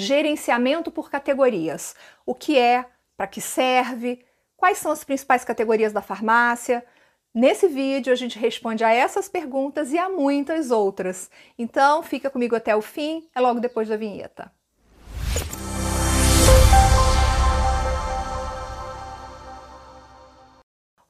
gerenciamento por categorias. O que é, para que serve, quais são as principais categorias da farmácia. Nesse vídeo a gente responde a essas perguntas e a muitas outras. Então fica comigo até o fim, é logo depois da vinheta.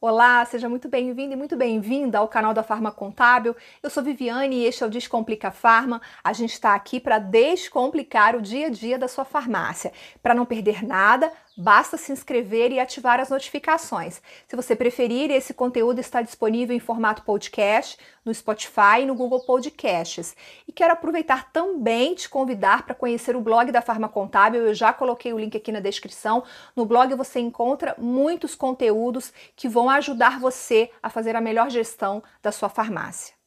Olá, seja muito bem-vindo e muito bem-vinda ao canal da Farma Contábil. Eu sou Viviane e este é o Descomplica Farma. A gente está aqui para descomplicar o dia a dia da sua farmácia. Para não perder nada, Basta se inscrever e ativar as notificações. Se você preferir, esse conteúdo está disponível em formato podcast no Spotify e no Google Podcasts. E quero aproveitar também te convidar para conhecer o blog da Farma Contábil. Eu já coloquei o link aqui na descrição. No blog você encontra muitos conteúdos que vão ajudar você a fazer a melhor gestão da sua farmácia.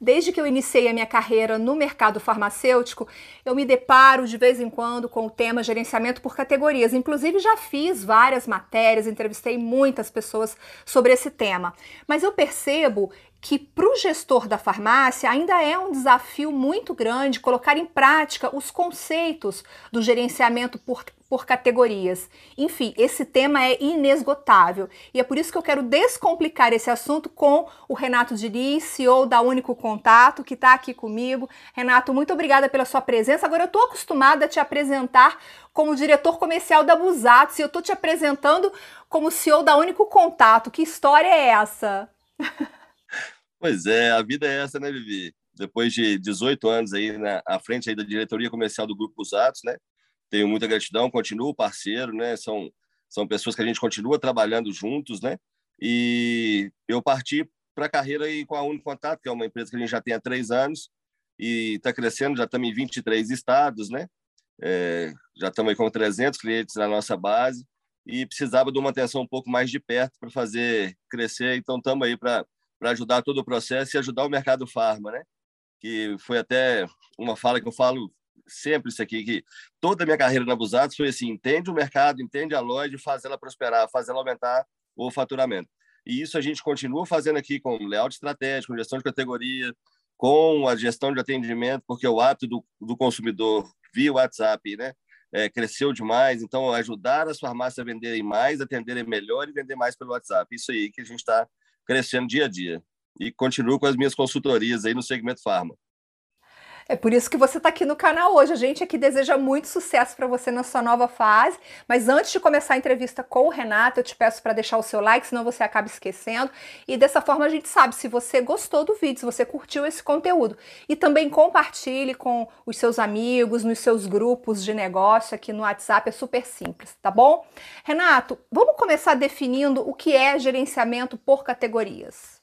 Desde que eu iniciei a minha carreira no mercado farmacêutico, eu me deparo de vez em quando com o tema gerenciamento por categorias. Inclusive, já fiz várias matérias, entrevistei muitas pessoas sobre esse tema. Mas eu percebo que para o gestor da farmácia ainda é um desafio muito grande colocar em prática os conceitos do gerenciamento por, por categorias. Enfim, esse tema é inesgotável e é por isso que eu quero descomplicar esse assunto com o Renato Diniz, CEO da Único Contato, que está aqui comigo. Renato, muito obrigada pela sua presença. Agora eu estou acostumada a te apresentar como diretor comercial da Busatos e eu estou te apresentando como CEO da Único Contato. Que história é essa? Pois é, a vida é essa, né, Vivi? Depois de 18 anos aí na à frente aí da diretoria comercial do Grupo Usatos, né? Tenho muita gratidão, continuo parceiro, né? São são pessoas que a gente continua trabalhando juntos, né? E eu parti para a carreira aí com a Único Contato, que é uma empresa que a gente já tem há três anos e está crescendo, já estamos em 23 estados, né? É, já estamos aí com 300 clientes na nossa base e precisava de uma atenção um pouco mais de perto para fazer crescer, então estamos aí para para ajudar todo o processo e ajudar o mercado farma, né? Que foi até uma fala que eu falo sempre isso aqui, que toda a minha carreira na Busados foi assim, entende o mercado, entende a loja, faz ela prosperar, faz ela aumentar o faturamento. E isso a gente continua fazendo aqui com layout estratégico, gestão de categoria, com a gestão de atendimento, porque o hábito do, do consumidor via WhatsApp, né? É, cresceu demais, então ajudar as farmácias a venderem mais, atenderem melhor e vender mais pelo WhatsApp. Isso aí que a gente está crescendo dia a dia. E continuo com as minhas consultorias aí no segmento farma. É por isso que você está aqui no canal hoje. A gente aqui deseja muito sucesso para você na sua nova fase. Mas antes de começar a entrevista com o Renato, eu te peço para deixar o seu like, senão você acaba esquecendo. E dessa forma a gente sabe se você gostou do vídeo, se você curtiu esse conteúdo. E também compartilhe com os seus amigos, nos seus grupos de negócio aqui no WhatsApp. É super simples, tá bom? Renato, vamos começar definindo o que é gerenciamento por categorias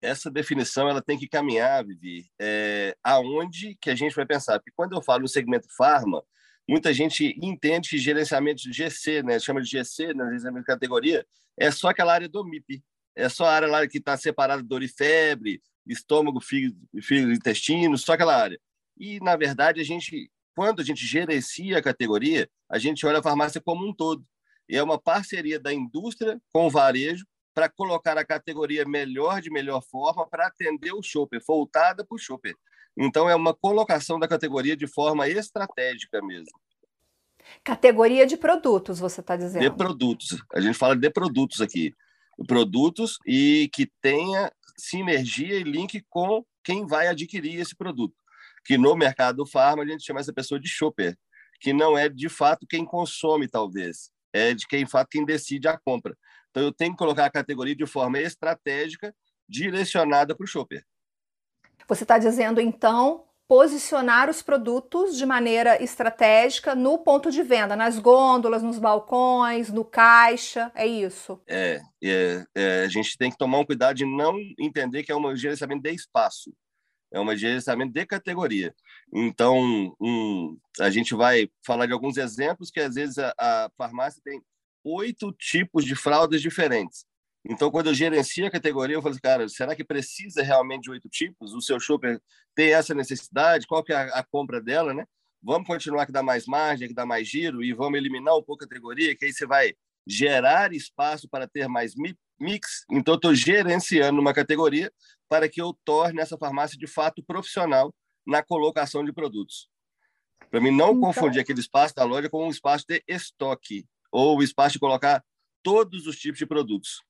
essa definição ela tem que caminhar, Vivi, é, aonde que a gente vai pensar? Porque quando eu falo no segmento farma, muita gente entende que gerenciamento de GC, né, chama de GC, né, gerenciamento de categoria, é só aquela área do MIP, é só a área lá que está separada dor e febre, estômago, fígado, fígado, intestino, só aquela área. E, na verdade, a gente, quando a gente gerencia a categoria, a gente olha a farmácia como um todo. E é uma parceria da indústria com o varejo para colocar a categoria melhor de melhor forma para atender o shopper, voltada para o shopper. Então, é uma colocação da categoria de forma estratégica mesmo. Categoria de produtos, você está dizendo? De produtos. A gente fala de produtos aqui. Produtos e que tenha sinergia e link com quem vai adquirir esse produto. Que no mercado farma a gente chama essa pessoa de shopper, que não é de fato quem consome, talvez. É de quem, de fato, quem decide a compra. Então, eu tenho que colocar a categoria de forma estratégica, direcionada para o shopper. Você está dizendo, então, posicionar os produtos de maneira estratégica no ponto de venda, nas gôndolas, nos balcões, no caixa, é isso? É, é, é, a gente tem que tomar um cuidado de não entender que é um gerenciamento de espaço, é um gerenciamento de categoria. Então, um, a gente vai falar de alguns exemplos que às vezes a, a farmácia tem oito tipos de fraldas diferentes. Então, quando eu gerencio a categoria, eu falo assim, cara, será que precisa realmente de oito tipos? O seu shopper tem essa necessidade? Qual que é a, a compra dela, né? Vamos continuar que dá mais margem, que dá mais giro e vamos eliminar um pouco a categoria, que aí você vai gerar espaço para ter mais mix. Então, eu estou gerenciando uma categoria para que eu torne essa farmácia de fato profissional na colocação de produtos. Para mim não então... confundir aquele espaço da loja com um espaço de estoque ou o espaço de colocar todos os tipos de produtos.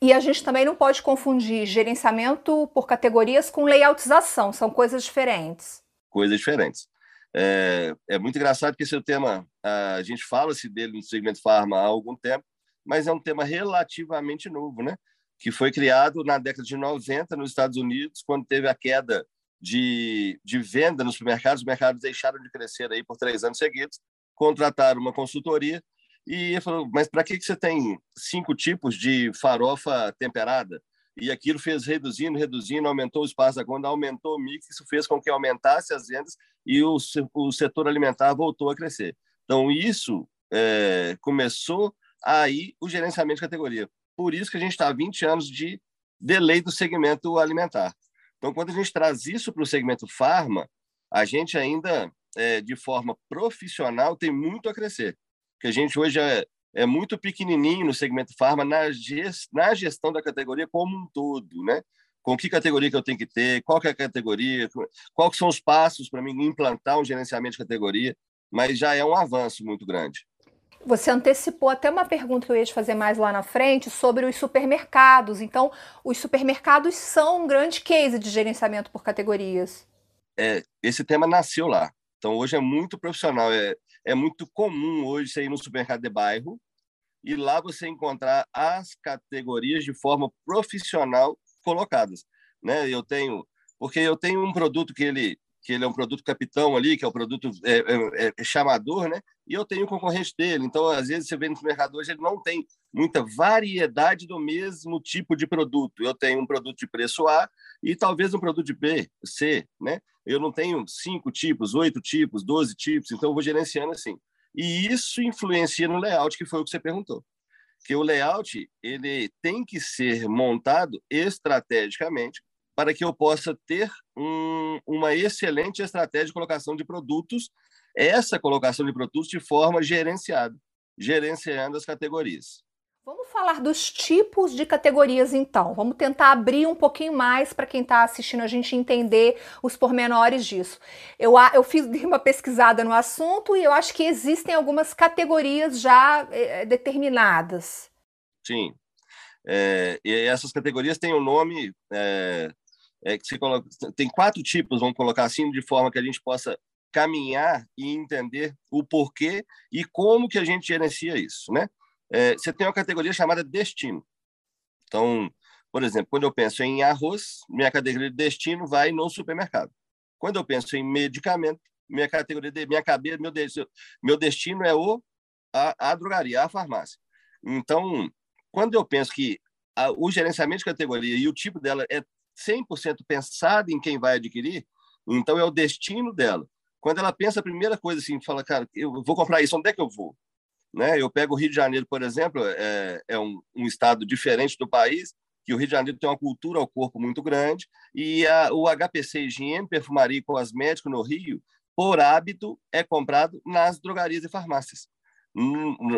E a gente também não pode confundir gerenciamento por categorias com layoutização, são coisas diferentes. Coisas diferentes. É, é muito engraçado que esse é o tema, a gente fala-se dele no segmento farma há algum tempo, mas é um tema relativamente novo, né? que foi criado na década de 90 nos Estados Unidos, quando teve a queda de, de venda nos supermercados, os mercados deixaram de crescer aí por três anos seguidos, contrataram uma consultoria e falou, mas para que, que você tem cinco tipos de farofa temperada? E aquilo fez reduzindo, reduzindo, aumentou o espaço da aumentou o mix, isso fez com que aumentasse as vendas e o, o setor alimentar voltou a crescer. Então, isso é, começou aí o gerenciamento de categoria. Por isso que a gente está há 20 anos de delay do segmento alimentar. Então, quando a gente traz isso para o segmento farma, a gente ainda, é, de forma profissional, tem muito a crescer. Porque a gente hoje é, é muito pequenininho no segmento farma na, gest, na gestão da categoria como um todo, né? Com que categoria que eu tenho que ter, qual que é a categoria, quais são os passos para mim implantar um gerenciamento de categoria, mas já é um avanço muito grande. Você antecipou até uma pergunta que eu ia te fazer mais lá na frente sobre os supermercados. Então, os supermercados são um grande case de gerenciamento por categorias. É, esse tema nasceu lá. Então, hoje é muito profissional. É, é muito comum hoje você ir no supermercado de bairro e lá você encontrar as categorias de forma profissional colocadas. Né? Eu tenho, porque eu tenho um produto que ele que ele é um produto capitão ali, que é o produto é, é, é chamador, né? E eu tenho concorrente dele. Então, às vezes, você vê no mercado hoje, ele não tem muita variedade do mesmo tipo de produto. Eu tenho um produto de preço A e talvez um produto de B, C, né? Eu não tenho cinco tipos, oito tipos, doze tipos, então eu vou gerenciando assim. E isso influencia no layout, que foi o que você perguntou. Que o layout ele tem que ser montado estrategicamente para que eu possa ter um, uma excelente estratégia de colocação de produtos, essa colocação de produtos de forma gerenciada, gerenciando as categorias. Vamos falar dos tipos de categorias, então. Vamos tentar abrir um pouquinho mais para quem está assistindo a gente entender os pormenores disso. Eu, eu fiz uma pesquisada no assunto e eu acho que existem algumas categorias já é, determinadas. Sim. É, e essas categorias têm o um nome é, é, que se coloca, tem quatro tipos, vamos colocar assim, de forma que a gente possa caminhar e entender o porquê e como que a gente gerencia isso, né? É, você tem uma categoria chamada destino. Então, por exemplo, quando eu penso em arroz, minha categoria de destino vai no supermercado. Quando eu penso em medicamento, minha categoria de minha cabeça, meu destino, meu destino é o a, a drogaria, a farmácia. Então, quando eu penso que a, o gerenciamento de categoria e o tipo dela é 100% pensada em quem vai adquirir, então é o destino dela. Quando ela pensa a primeira coisa assim, fala, cara, eu vou comprar isso, onde é que eu vou? Né? Eu pego o Rio de Janeiro, por exemplo, é, é um, um, estado diferente do país, que o Rio de Janeiro tem uma cultura ao corpo muito grande, e a, o HPC Higiene, Perfumaria e Cosmético no Rio, por hábito, é comprado nas drogarias e farmácias.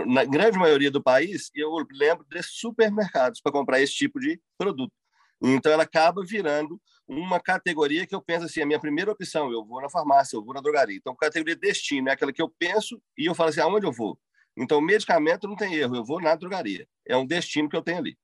Na grande maioria do país, eu lembro de supermercados para comprar esse tipo de produto. Então, ela acaba virando uma categoria que eu penso assim, a minha primeira opção, eu vou na farmácia, eu vou na drogaria. Então, categoria destino é aquela que eu penso e eu falo assim, aonde eu vou? Então, medicamento não tem erro, eu vou na drogaria. É um destino que eu tenho ali.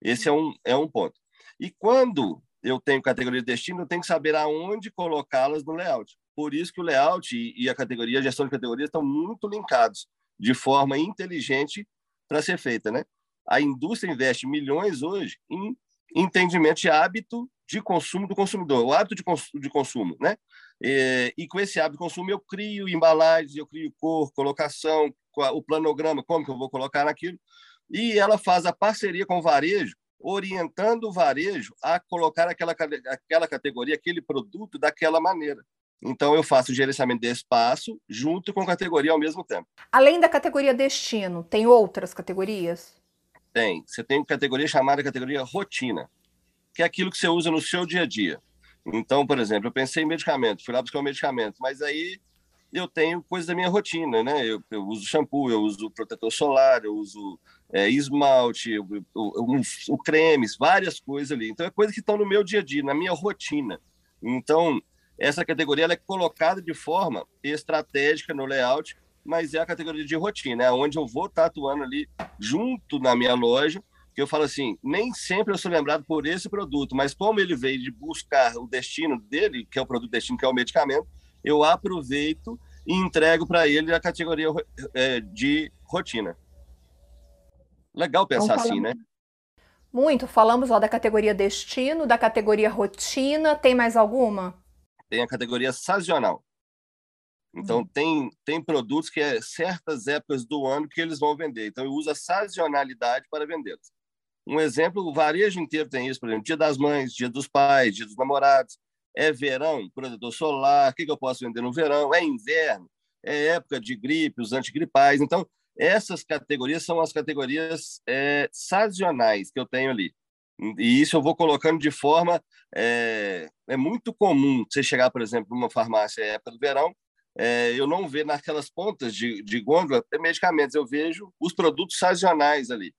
Esse é um, é um ponto. E quando eu tenho categoria de destino, eu tenho que saber aonde colocá-las no layout. Por isso que o layout e a categoria, a gestão de categorias estão muito linkados de forma inteligente para ser feita, né? A indústria investe milhões hoje em entendimento de hábito de consumo do consumidor, o hábito de, cons de consumo, né? E, e, com esse hábito de consumo eu crio embalagens, eu crio cor, colocação, o planograma, como que eu vou colocar naquilo, e ela faz a parceria com o varejo, orientando o varejo a colocar aquela, aquela categoria, aquele produto daquela maneira. Então, eu faço o gerenciamento de espaço junto com a categoria ao mesmo tempo. Além da categoria destino, tem outras categorias? Tem. Você tem categoria chamada categoria rotina, que é aquilo que você usa no seu dia a dia. Então, por exemplo, eu pensei em medicamento, fui lá buscar um medicamento, mas aí eu tenho coisas da minha rotina, né? Eu, eu uso shampoo, eu uso protetor solar, eu uso é, esmalte, eu, eu, eu, cremes, várias coisas ali. Então, é coisas que estão no meu dia a dia, na minha rotina. Então, essa categoria ela é colocada de forma estratégica no layout, mas é a categoria de rotina, é onde eu vou estar atuando ali junto na minha loja, que eu falo assim, nem sempre eu sou lembrado por esse produto, mas como ele veio de buscar o destino dele, que é o produto destino, que é o medicamento, eu aproveito e entrego para ele a categoria é, de rotina. Legal pensar assim, né? Muito. Falamos ó, da categoria destino, da categoria rotina. Tem mais alguma? Tem a categoria sazonal. Então, hum. tem, tem produtos que é certas épocas do ano que eles vão vender. Então, eu uso a sazonalidade para vendê-los. Um exemplo, o varejo inteiro tem isso, por exemplo, dia das mães, dia dos pais, dia dos namorados. É verão, protetor solar, o que, que eu posso vender no verão? É inverno, é época de gripe, os antigripais. Então, essas categorias são as categorias é, sazonais que eu tenho ali. E isso eu vou colocando de forma. É, é muito comum você chegar, por exemplo, numa farmácia época do verão, é, eu não ver naquelas pontas de, de gôndola medicamentos, eu vejo os produtos sazonais ali.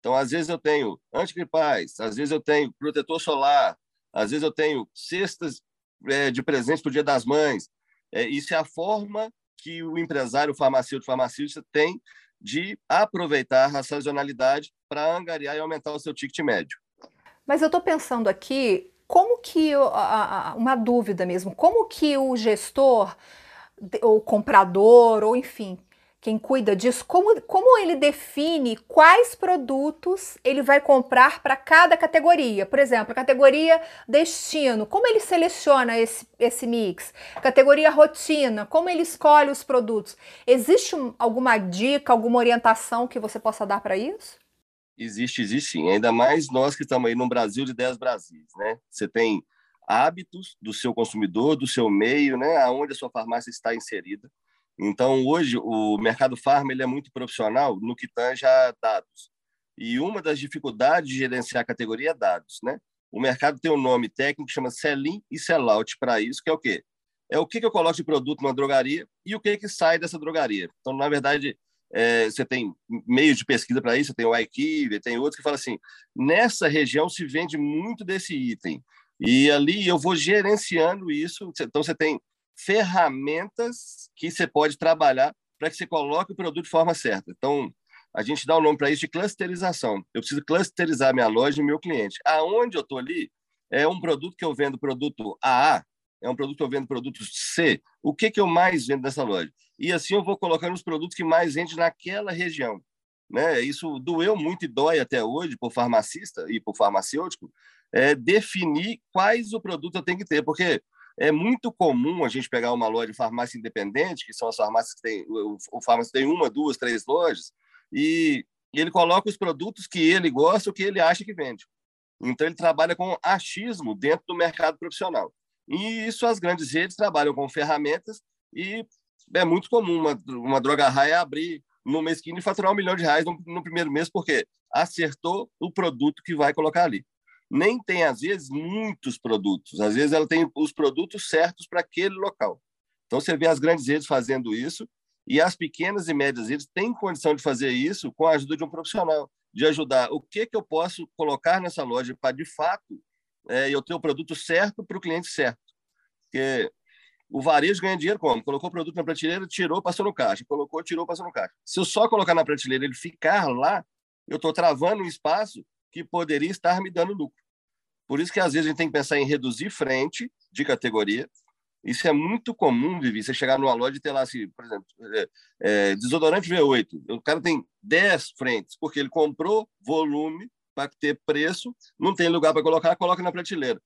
Então, às vezes eu tenho antigripais, às vezes eu tenho protetor solar, às vezes eu tenho cestas é, de presentes para o Dia das Mães. É, isso é a forma que o empresário, o farmacêutico, o farmacêutico tem de aproveitar a sazonalidade para angariar e aumentar o seu ticket médio. Mas eu estou pensando aqui, como que, uma dúvida mesmo, como que o gestor, ou comprador, ou enfim, quem cuida disso, como, como ele define quais produtos ele vai comprar para cada categoria. Por exemplo, a categoria destino, como ele seleciona esse, esse mix? Categoria rotina, como ele escolhe os produtos? Existe um, alguma dica, alguma orientação que você possa dar para isso? Existe, existe sim. Ainda mais nós que estamos aí no Brasil de 10 Brasis, né? Você tem hábitos do seu consumidor, do seu meio, né? Aonde a sua farmácia está inserida. Então, hoje, o mercado farma ele é muito profissional no que tange a dados. E uma das dificuldades de gerenciar a categoria é dados. Né? O mercado tem um nome técnico que chama sell-in e sell-out para isso, que é o quê? É o que, eu coloco de produto numa drogaria e o que, que sai dessa drogaria. Então, na verdade, é, você tem meios de pesquisa para isso, tem o iKiv, tem outros que falam assim, nessa região se vende muito desse item. E ali eu vou gerenciando isso. Então, você tem ferramentas que você pode trabalhar para que você coloque o produto de forma certa. Então, a gente dá o um nome para isso de clusterização. Eu preciso clusterizar minha loja e meu cliente. Aonde eu estou ali é um produto que eu vendo produto AA, é um produto que eu vendo produto C. O que, que eu mais vendo nessa loja? E assim eu vou colocando os produtos que mais vendem naquela região. Né? Isso doeu muito e dói até hoje por farmacista e por farmacêutico é, definir quais o produto eu tenho que ter, porque é muito comum a gente pegar uma loja de farmácia independente, que são as farmácias que tem, o, o farmácia tem uma, duas, três lojas, e ele coloca os produtos que ele gosta, o que ele acha que vende. Então, ele trabalha com achismo dentro do mercado profissional. E isso as grandes redes trabalham com ferramentas e é muito comum uma, uma droga raia abrir no mês seguinte e faturar um milhão de reais no, no primeiro mês, porque acertou o produto que vai colocar ali nem tem, às vezes, muitos produtos. Às vezes, ela tem os produtos certos para aquele local. Então, você vê as grandes redes fazendo isso e as pequenas e médias redes têm condição de fazer isso com a ajuda de um profissional, de ajudar o que, que eu posso colocar nessa loja para, de fato, é, eu ter o produto certo para o cliente certo. Porque o varejo ganha dinheiro como? Colocou o produto na prateleira, tirou, passou no caixa. Colocou, tirou, passou no caixa. Se eu só colocar na prateleira ele ficar lá, eu estou travando um espaço que poderia estar me dando lucro. Por isso que às vezes a gente tem que pensar em reduzir frente de categoria. Isso é muito comum, Vivi, você chegar numa loja e ter lá, assim, por exemplo, é, é, desodorante V8. O cara tem 10 frentes, porque ele comprou volume para ter preço, não tem lugar para colocar, coloca na prateleira.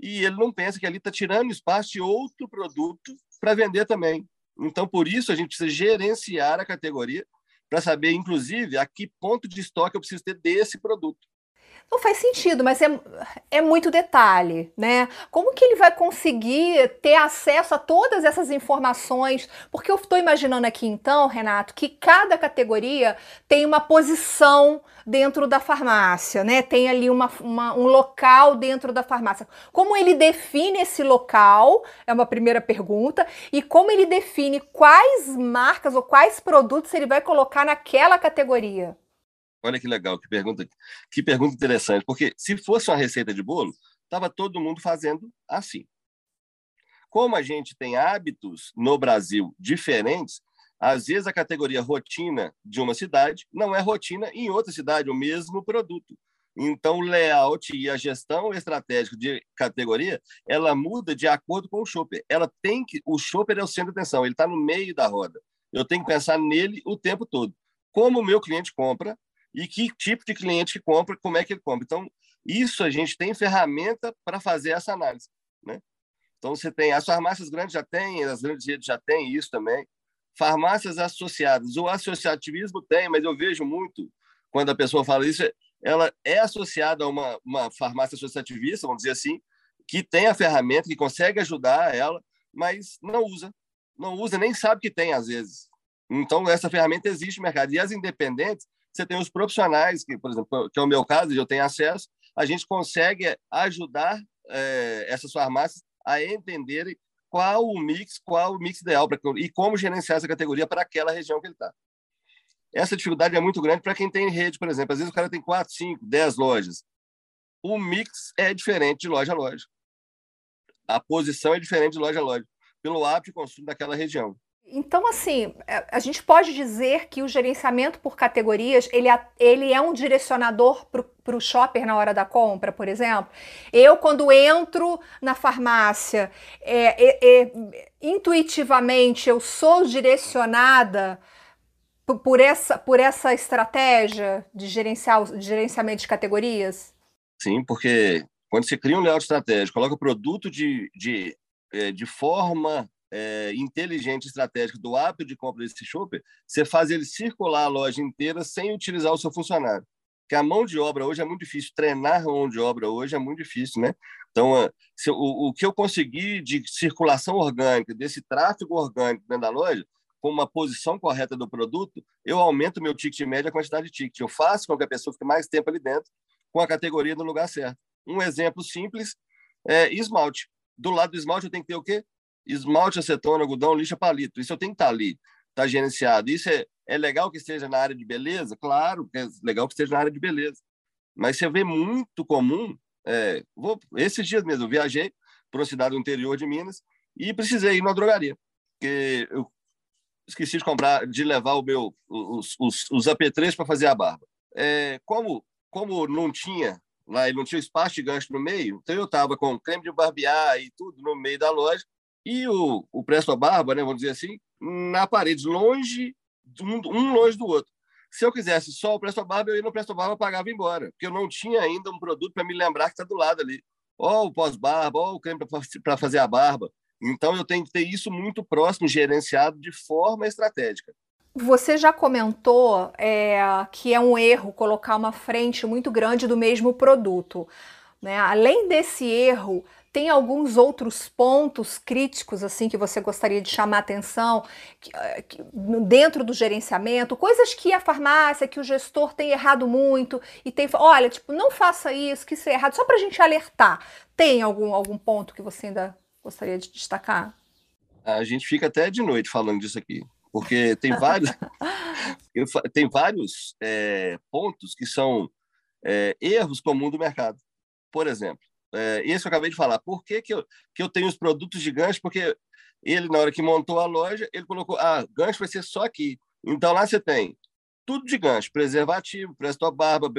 E ele não pensa que ali está tirando espaço de outro produto para vender também. Então, por isso, a gente precisa gerenciar a categoria para saber, inclusive, a que ponto de estoque eu preciso ter desse produto. Não faz sentido, mas é, é muito detalhe, né? Como que ele vai conseguir ter acesso a todas essas informações? Porque eu estou imaginando aqui então, Renato, que cada categoria tem uma posição dentro da farmácia, né? Tem ali uma, uma, um local dentro da farmácia. Como ele define esse local? É uma primeira pergunta. E como ele define quais marcas ou quais produtos ele vai colocar naquela categoria? Olha que legal, que pergunta, que pergunta interessante, porque se fosse uma receita de bolo, estava todo mundo fazendo assim. como a gente tem hábitos no Brasil diferentes, às vezes a categoria rotina de uma cidade não é rotina em outra cidade, o mesmo produto. Então, o layout e a gestão estratégica de categoria, ela muda de acordo com o shopper. Ela tem que, o shopper é o centro de atenção, ele está no meio da roda. Eu tenho que pensar nele o tempo todo. Como o meu cliente compra e que tipo de cliente que compra, como é que ele compra. Então, isso a gente tem ferramenta para fazer essa análise, né? Então, você tem as farmácias grandes já têm, as grandes redes já têm isso também. Farmácias associadas, o associativismo tem, mas eu vejo muito quando a pessoa fala isso, ela é associada a uma, uma farmácia associativista, vamos dizer assim, que tem a ferramenta, que consegue ajudar ela, mas não usa. Não usa, nem sabe que tem, às vezes. Então, essa ferramenta existe no mercado. E as independentes, você tem os profissionais, que, por exemplo, que é o meu caso, eu tenho acesso, a gente consegue ajudar é, essas farmácias a entenderem qual o mix, qual o mix ideal pra, e como gerenciar essa categoria para aquela região que ele está. Essa dificuldade é muito grande para quem tem rede, por exemplo. Às vezes o cara tem 4, 5, 10 lojas. O mix é diferente de loja a loja. A posição é diferente de loja a loja, pelo hábito de consumo daquela região. Então, assim, é, a gente pode dizer que o gerenciamento por categorias, ele ele é um direcionador para o shopper na hora da compra, por exemplo. Eu, quando entro na farmácia, é, é, é intuitivamente eu sou direcionada por essa, por essa estratégia de, gerenciar, de gerenciamento de categorias? Sim, porque quando você cria um layout estratégico, coloca o produto de, de, é, de forma é, inteligente, estratégica do hábito de compra desse shopper, você faz ele circular a loja inteira sem utilizar o seu funcionário. Porque a mão de obra hoje é muito difícil, treinar a mão de obra hoje é muito difícil, né? Então, se, o, o que eu consegui de circulação orgânica, desse tráfego orgânico dentro da loja, com uma posição correta do produto, eu aumento meu ticket médio, a quantidade de ticket. Eu faço com que a pessoa fique mais tempo ali dentro, com a categoria no lugar certo. Um exemplo simples é esmalte. Do lado do esmalte eu tenho que ter o quê? Esmalte, acetona, algodão, lixa, palito. Isso eu tenho que estar ali, estar gerenciado. Isso é, é legal que esteja na área de beleza? Claro, é legal que esteja na área de beleza. Mas você vê muito comum. É, vou, esses dias mesmo, eu viajei para uma cidade do interior de Minas e precisei ir numa drogaria. Porque eu esqueci de comprar, de levar o meu, os, os, os AP3 para fazer a barba. É, como, como não tinha lá, ele não tinha espaço de gancho no meio, então eu estava com creme de barbear e tudo no meio da loja, e o, o Presto Barba, né, vamos dizer assim, na parede, longe, um, um longe do outro. Se eu quisesse só o Presto Barba, eu ia no Presto Barba, pagava embora, porque eu não tinha ainda um produto para me lembrar que está do lado ali. Ó o pós-barba, ó o creme para fazer a barba. Então, eu tenho que ter isso muito próximo, gerenciado de forma estratégica. Você já comentou é, que é um erro colocar uma frente muito grande do mesmo produto. Né? Além desse erro, tem alguns outros pontos críticos assim que você gostaria de chamar atenção que, é, que, dentro do gerenciamento, coisas que a farmácia, que o gestor tem errado muito e tem, olha, tipo, não faça isso, que isso é errado, só para a gente alertar. Tem algum, algum ponto que você ainda gostaria de destacar? A gente fica até de noite falando disso aqui, porque tem vários, tem vários é, pontos que são é, erros comuns do mercado. Por exemplo, é, esse que eu acabei de falar. Por que, que, eu, que eu tenho os produtos de gancho? Porque ele, na hora que montou a loja, ele colocou: ah, gancho vai ser só aqui. Então lá você tem tudo de gancho: preservativo, presto barba,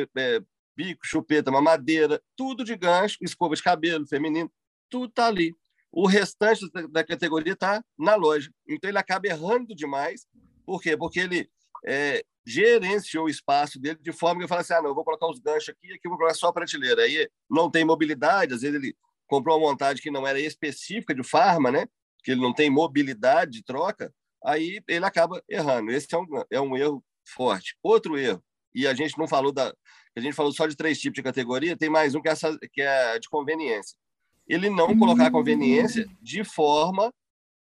bico, chupeta, mamadeira, tudo de gancho, escova de cabelo feminino, tudo tá ali o restante da categoria está na loja. Então ele acaba errando demais. Por quê? Porque ele é, gerenciou o espaço dele de forma que eu falo assim: ah, não, eu vou colocar os ganchos aqui, aqui eu vou colocar só a prateleira. Aí não tem mobilidade, às vezes ele comprou uma montagem que não era específica de farma, né? Que ele não tem mobilidade de troca, aí ele acaba errando. Esse é um, é um erro forte. Outro erro, e a gente não falou da. A gente falou só de três tipos de categoria, tem mais um que é, essa, que é de conveniência ele não colocar a conveniência de forma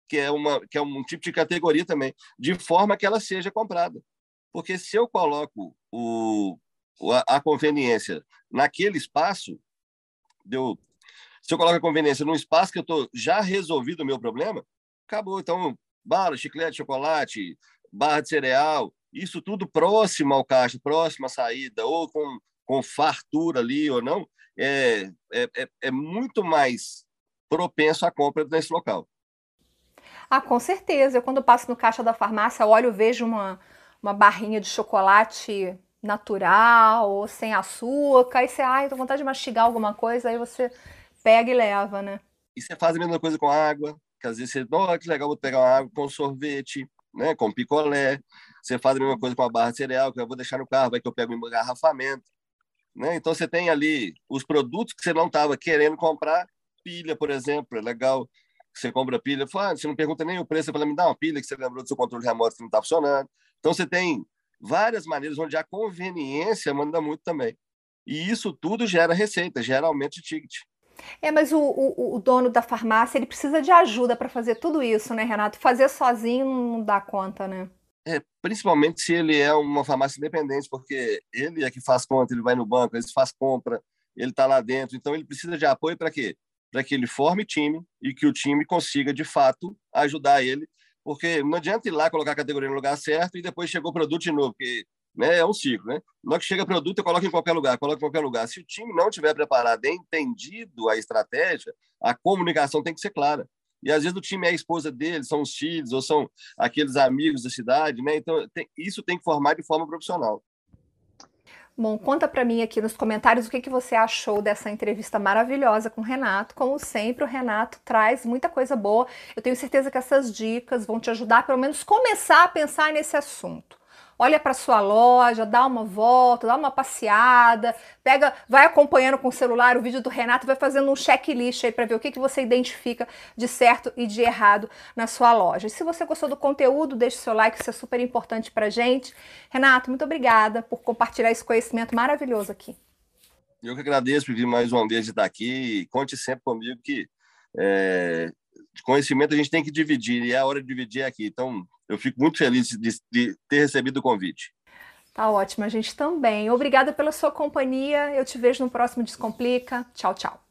que é uma que é um tipo de categoria também, de forma que ela seja comprada. Porque se eu coloco o, a, a conveniência naquele espaço, deu, se eu coloco a conveniência num espaço que eu estou já resolvido o meu problema, acabou. Então, bala, chiclete, chocolate, barra de cereal, isso tudo próximo ao caixa, próximo à saída, ou com, com fartura ali ou não, é, é, é, é muito mais propenso à compra nesse local. Ah, com certeza. Eu, quando passo no caixa da farmácia, olho, vejo uma, uma barrinha de chocolate natural ou sem açúcar, aí você, ai, tô com vontade de mastigar alguma coisa, aí você pega e leva, né? E você faz a mesma coisa com água, que às vezes você, oh, que legal, vou pegar uma água com sorvete, né, com picolé. Você faz a mesma coisa com a barra de cereal, que eu vou deixar no carro, vai que eu pego um engarrafamento. Né? Então você tem ali os produtos que você não estava querendo comprar, pilha, por exemplo, é legal. Você compra pilha, fala, você não pergunta nem o preço, você fala, me dá uma pilha que você lembrou do seu controle remoto que não está funcionando. Então você tem várias maneiras onde a conveniência manda muito também. E isso tudo gera receita, gera aumento de ticket. É, mas o, o, o dono da farmácia ele precisa de ajuda para fazer tudo isso, né, Renato? Fazer sozinho não dá conta, né? É, principalmente se ele é uma farmácia independente, porque ele é que faz conta, ele vai no banco, ele faz compra, ele está lá dentro, então ele precisa de apoio para quê? Para que ele forme time e que o time consiga, de fato, ajudar ele, porque não adianta ir lá colocar a categoria no lugar certo e depois chegou o produto de novo, porque né, é um ciclo. Né? Na que chega produto, eu coloco em qualquer lugar, coloco em qualquer lugar. Se o time não tiver preparado, entendido a estratégia, a comunicação tem que ser clara. E às vezes o time é a esposa dele, são os filhos, ou são aqueles amigos da cidade, né? Então tem, isso tem que formar de forma profissional. Bom, conta para mim aqui nos comentários o que, que você achou dessa entrevista maravilhosa com o Renato. Como sempre, o Renato traz muita coisa boa. Eu tenho certeza que essas dicas vão te ajudar, pelo menos, começar a pensar nesse assunto olha para sua loja, dá uma volta, dá uma passeada, pega, vai acompanhando com o celular o vídeo do Renato, vai fazendo um checklist aí para ver o que, que você identifica de certo e de errado na sua loja. E se você gostou do conteúdo, deixe seu like, isso é super importante para gente. Renato, muito obrigada por compartilhar esse conhecimento maravilhoso aqui. Eu que agradeço por vir mais uma vez de estar aqui conte sempre comigo que é, conhecimento a gente tem que dividir e é a hora de dividir aqui. Então, eu fico muito feliz de, de ter recebido o convite. Tá ótimo, a gente também. Obrigada pela sua companhia. Eu te vejo no próximo Descomplica. Tchau, tchau.